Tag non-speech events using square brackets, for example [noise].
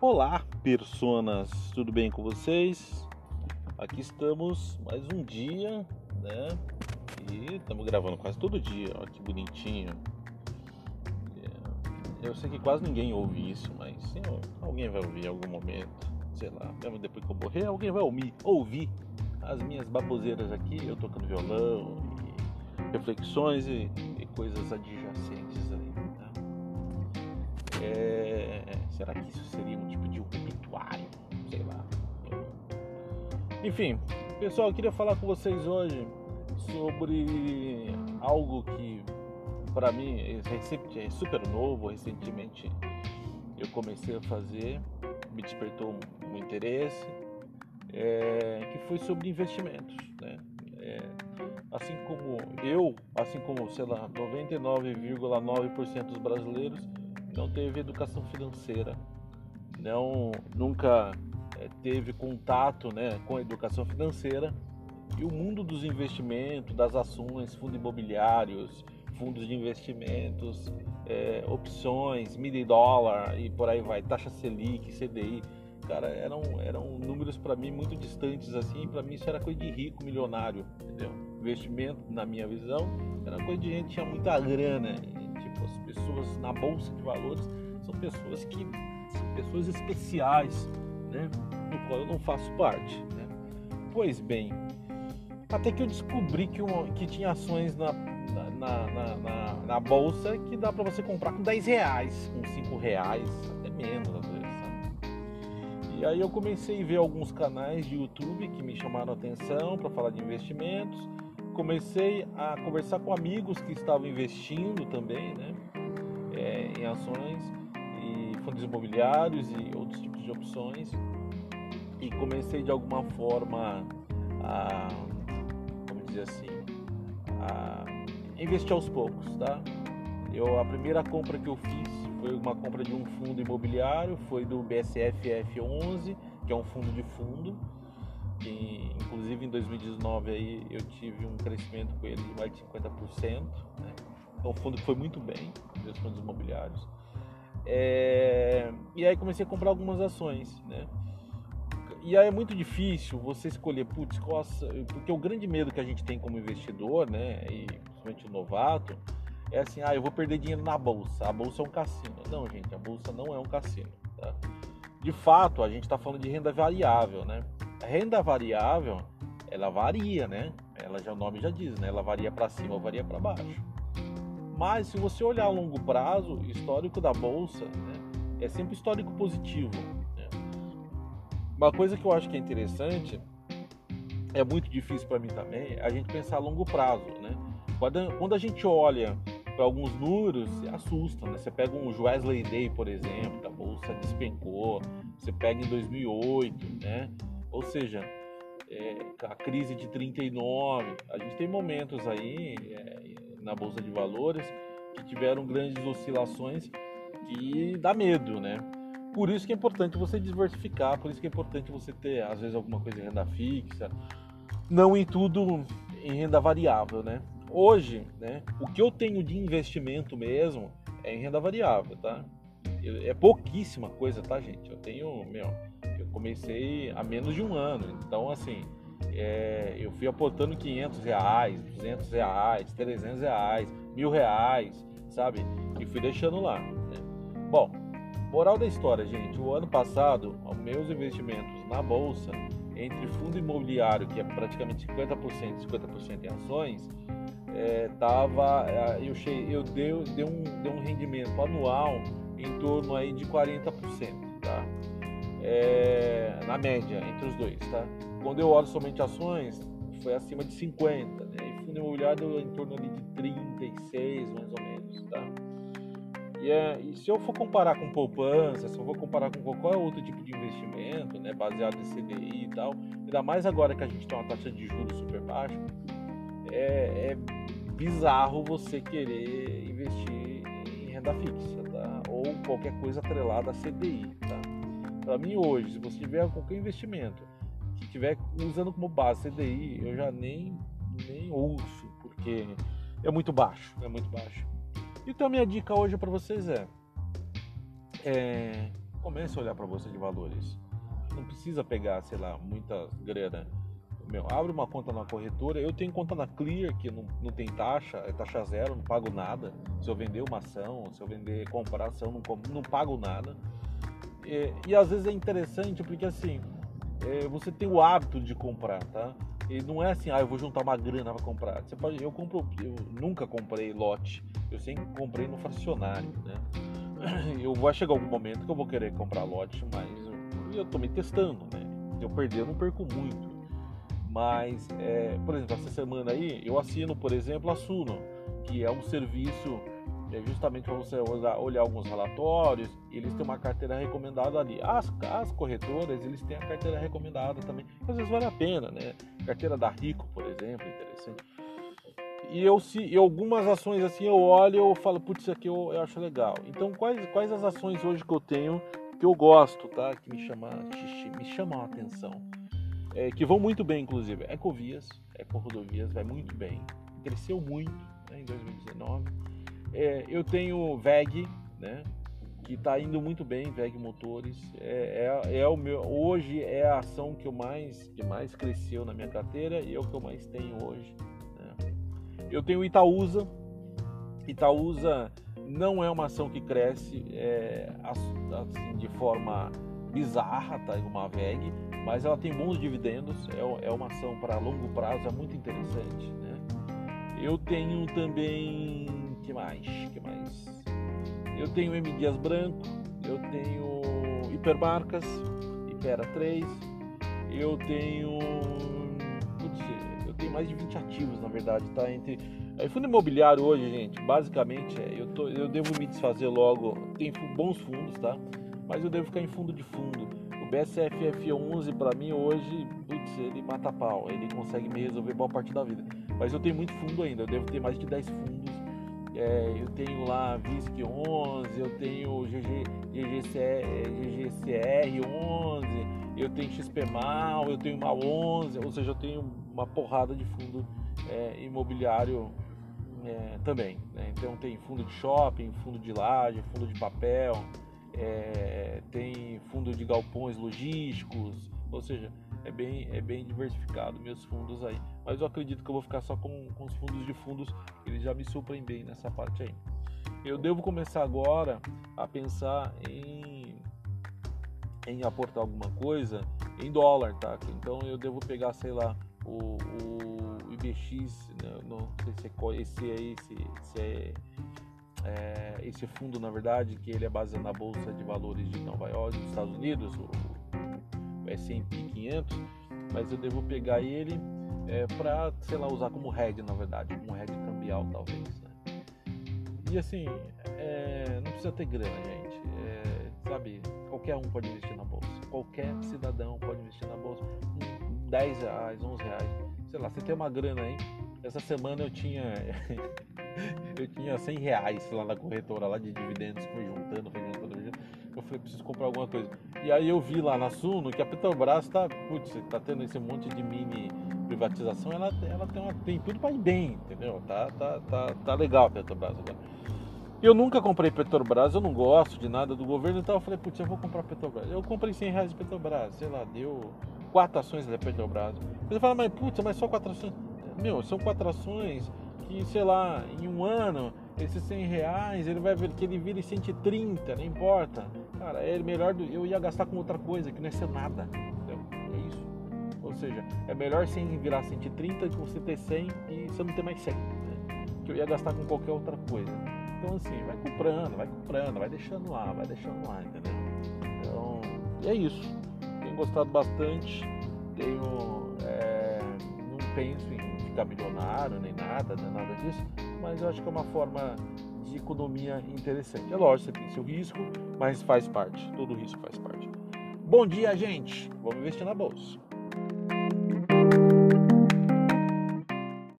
Olá, personas, tudo bem com vocês? Aqui estamos mais um dia, né? E estamos gravando quase todo dia, olha que bonitinho. É, eu sei que quase ninguém ouve isso, mas sim, alguém vai ouvir em algum momento, sei lá, mesmo depois que eu morrer, alguém vai ouvir, ouvir as minhas baboseiras aqui, eu tocando violão, e reflexões e, e coisas adjacentes aí. Né? É, será que isso seria um Enfim, pessoal, eu queria falar com vocês hoje sobre algo que para mim é super novo, recentemente eu comecei a fazer, me despertou um interesse, é, que foi sobre investimentos. Né? É, assim como eu, assim como, sei lá, 99,9% dos brasileiros não teve educação financeira, não nunca é, teve contato né, com a educação financeira e o mundo dos investimentos, das ações, fundos imobiliários, fundos de investimentos, é, opções, milha dólar e por aí vai, taxa Selic, CDI, cara, eram, eram números para mim muito distantes assim, para mim isso era coisa de rico, milionário, entendeu? Investimento, na minha visão, era coisa de gente que tinha muita grana, e, tipo, as pessoas na bolsa de valores são pessoas que são pessoas especiais, né? Do qual eu não faço parte, né? Pois bem, até que eu descobri que, uma, que tinha ações na, na, na, na, na bolsa que dá para você comprar com 10 reais, com 5 reais, até menos às vezes. E aí eu comecei a ver alguns canais de YouTube que me chamaram a atenção para falar de investimentos. Comecei a conversar com amigos que estavam investindo também, né, é, em ações fundos imobiliários e outros tipos de opções. E comecei de alguma forma a, como dizer assim, a investir aos poucos, tá? Eu a primeira compra que eu fiz foi uma compra de um fundo imobiliário, foi do BSF 11 que é um fundo de fundo. E, inclusive em 2019 aí eu tive um crescimento com ele de mais de 50%. Né? É um fundo que foi muito bem, dos fundos imobiliários. É... E aí comecei a comprar algumas ações, né? E aí é muito difícil você escolher, putz, porque o grande medo que a gente tem como investidor, né, e principalmente o novato, é assim, ah, eu vou perder dinheiro na bolsa. A bolsa é um cassino. Não, gente, a bolsa não é um cassino. Tá? De fato, a gente está falando de renda variável, né? A renda variável, ela varia, né? Ela já o nome já diz, né? Ela varia para cima varia para baixo. Mas se você olhar a longo prazo, histórico da bolsa, né, é sempre histórico positivo. Né? Uma coisa que eu acho que é interessante, é muito difícil para mim também, a gente pensar a longo prazo, né? Quando, a gente olha para alguns números, assustam, né? Você pega um Wesley Day, por exemplo, a bolsa despencou, você pega em 2008, né? Ou seja, é, a crise de 39, a gente tem momentos aí é, na bolsa de valores que tiveram grandes oscilações que dá medo, né? Por isso que é importante você diversificar, por isso que é importante você ter às vezes alguma coisa em renda fixa, não em tudo em renda variável, né? Hoje, né, o que eu tenho de investimento mesmo é em renda variável, tá? É pouquíssima coisa, tá, gente? Eu tenho, meu, eu comecei há menos de um ano, então assim, é, eu fui aportando 500 reais, 200 reais, 300 reais, mil reais, sabe? E fui deixando lá. Né? Bom, moral da história, gente. O ano passado, meus investimentos na bolsa, entre fundo imobiliário, que é praticamente 50% e 50% em ações, é, tava, é, eu, cheguei, eu dei, dei, um, dei um rendimento anual em torno aí de 40%, tá? É, na média, entre os dois, tá? Quando eu olho somente ações, foi acima de 50, né? E fundo imobiliário em torno ali de 36, mais ou menos, tá? E, é, e se eu for comparar com poupança, se eu for comparar com qualquer outro tipo de investimento, né, baseado em CDI e tal, ainda mais agora que a gente tem uma taxa de juros super baixa, é, é bizarro você querer investir em renda fixa, tá? Ou qualquer coisa atrelada a CDI, tá? Para mim hoje, se você tiver qualquer investimento que estiver usando como base CDI, eu já nem nem ouço, porque é muito baixo, é muito baixo. Então a minha dica hoje para vocês é, é Comece a olhar para bolsa de valores. Não precisa pegar, sei lá, muita grana. Meu, abre uma conta na corretora. Eu tenho conta na Clear, que não, não tem taxa, é taxa zero, não pago nada. Se eu vender uma ação, se eu vender, comprar ação, não, não pago nada. E, e às vezes é interessante porque assim, é, você tem o hábito de comprar, tá? E não é assim, ah, eu vou juntar uma grana para comprar. Você pode, eu compro, eu nunca comprei lote. Eu sempre comprei no fracionário, né? [clears throat] Eu vai chegar algum momento que eu vou querer comprar lote, mas eu, eu tô me testando, né? Eu perder, eu não perco muito. Mas, é, por exemplo, essa semana aí eu assino, por exemplo, a Suno, que é um serviço é justamente para você olhar, olhar, alguns relatórios, eles têm uma carteira recomendada ali. As, as corretoras, eles têm a carteira recomendada também, às vezes vale a pena, né? Carteira da Rico, por exemplo, interessante. E eu se e algumas ações assim eu olho eu falo, putz, isso aqui eu, eu, acho legal. Então, quais, quais as ações hoje que eu tenho que eu gosto, tá? Que me chama, me chamam a atenção. É, que vão muito bem, inclusive. Ecovias, Ecorodovias vai muito bem. Cresceu muito né, em 2019 é, eu tenho VEG, né? Que está indo muito bem, VEG Motores. É, é, é, o meu, hoje é a ação que eu mais, que mais cresceu na minha carteira e é o que eu mais tenho hoje. Né? Eu tenho Itaúsa. Itaúsa não é uma ação que cresce é, assim, de forma bizarra, tá? Uma VEG, mas ela tem bons dividendos. É, é uma ação para longo prazo, é muito interessante. Né? Eu tenho também que mais? que mais? Eu tenho M Dias Branco, eu tenho Hipermarcas, Hipera 3, eu tenho. Putz, eu tenho mais de 20 ativos, na verdade, tá? Entre. Aí, fundo imobiliário hoje, gente, basicamente, é, eu, tô, eu devo me desfazer logo. Tem bons fundos, tá? Mas eu devo ficar em fundo de fundo. O BSFF11 para mim hoje, putz, ele mata pau, ele consegue me resolver boa parte da vida. Mas eu tenho muito fundo ainda, eu devo ter mais de 10 fundos é, eu tenho lá VISC 11, eu tenho GG, GGCR 11, eu tenho XPMAL, eu tenho uma 11, ou seja, eu tenho uma porrada de fundo é, imobiliário é, também. Né? Então tem fundo de shopping, fundo de laje, fundo de papel, é, tem fundo de galpões logísticos, ou seja, é bem, é bem diversificado meus fundos aí. Mas eu acredito que eu vou ficar só com, com os fundos de fundos, eles já me suprem bem nessa parte aí. Eu devo começar agora a pensar em, em aportar alguma coisa em dólar, tá? Então eu devo pegar, sei lá, o, o IBX, né? não sei se é esse é esse, se é, é, esse fundo na verdade que ele é baseado na bolsa de valores de Nova York, dos Estados Unidos, o, S&P 500, mas eu devo pegar ele é, para, sei lá, usar como head, na verdade, como head cambial, talvez. Né? E assim, é, não precisa ter grana, gente. É, sabe, qualquer um pode investir na bolsa. Qualquer cidadão pode investir na bolsa. 10 reais, 11 reais. Sei lá, você tem uma grana aí. Essa semana eu tinha [laughs] eu tinha 100 reais lá na corretora lá de dividendos, fui juntando, fui juntando, fui juntando eu falei, preciso comprar alguma coisa. E aí eu vi lá na Suno que a Petrobras tá, putz, tá tendo esse monte de mini privatização, ela, ela tem, uma, tem tudo para ir bem, entendeu? Tá, tá, tá, tá legal a Petrobras agora. Eu nunca comprei Petrobras, eu não gosto de nada do governo, então eu falei, putz, eu vou comprar Petrobras. Eu comprei 100 reais de Petrobras, sei lá, deu quatro ações da Petrobras. Você fala, mas putz, mas só quatro ações. Meu, são quatro ações que, sei lá, em um ano esses 100 reais, ele vai ver que ele vira 130, não importa. Cara, é melhor eu ia gastar com outra coisa, que não é ser nada. Entendeu? É isso. Ou seja, é melhor 100 virar 130 que você ter 100 e você não ter mais 100. Né? Que eu ia gastar com qualquer outra coisa. Então assim, vai comprando, vai comprando, vai deixando lá, vai deixando lá, entendeu? Então, e é isso. Tenho gostado bastante. Tenho. É, não penso em ficar milionário nem nada, nem nada disso mas eu acho que é uma forma de economia interessante. É lógico, você tem seu risco, mas faz parte, todo risco faz parte. Bom dia, gente! Vamos investir na bolsa.